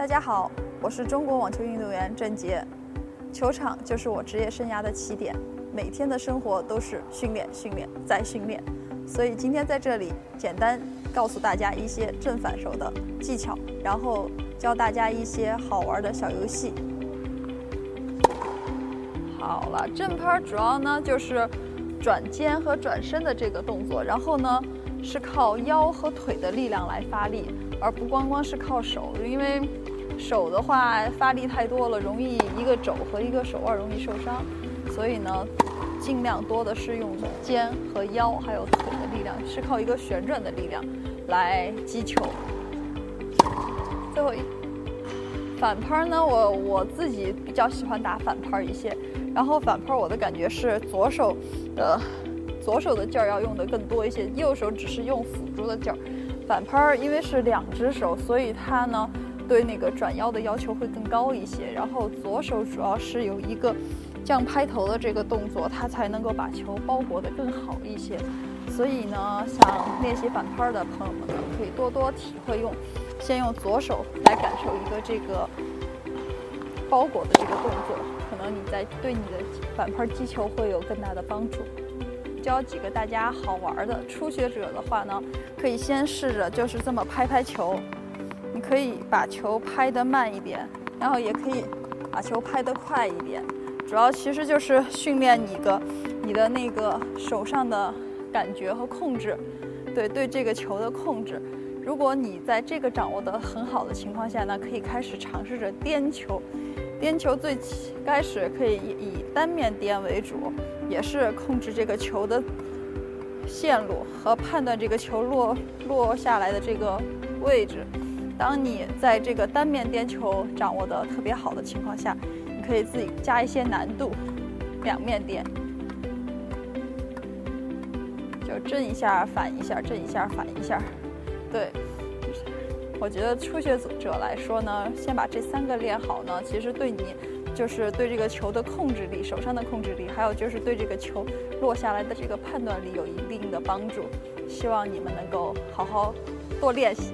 大家好，我是中国网球运动员郑洁。球场就是我职业生涯的起点，每天的生活都是训练、训练再训练。所以今天在这里简单告诉大家一些正反手的技巧，然后教大家一些好玩的小游戏。好了，正拍主要呢就是转肩和转身的这个动作，然后呢是靠腰和腿的力量来发力，而不光光是靠手，因为。手的话发力太多了，容易一个肘和一个手腕容易受伤，所以呢，尽量多的是用肩和腰还有腿的力量，是靠一个旋转的力量来击球。最后一反拍呢，我我自己比较喜欢打反拍一些，然后反拍我的感觉是左手的左手的劲儿要用的更多一些，右手只是用辅助的劲儿。反拍因为是两只手，所以它呢。对那个转腰的要求会更高一些，然后左手主要是有一个这样拍头的这个动作，它才能够把球包裹得更好一些。所以呢，想练习反拍的朋友们呢，可以多多体会用，先用左手来感受一个这个包裹的这个动作，可能你在对你的反拍击球会有更大的帮助。教几个大家好玩的，初学者的话呢，可以先试着就是这么拍拍球。你可以把球拍得慢一点，然后也可以把球拍得快一点。主要其实就是训练你的你的那个手上的感觉和控制，对对这个球的控制。如果你在这个掌握得很好的情况下呢，可以开始尝试着颠球。颠球最开始可以以单面颠为主，也是控制这个球的线路和判断这个球落落下来的这个位置。当你在这个单面颠球掌握的特别好的情况下，你可以自己加一些难度，两面颠，就正一下反一下，正一下反一下。对，我觉得初学者来说呢，先把这三个练好呢，其实对你就是对这个球的控制力、手上的控制力，还有就是对这个球落下来的这个判断力有一定的帮助。希望你们能够好好多练习。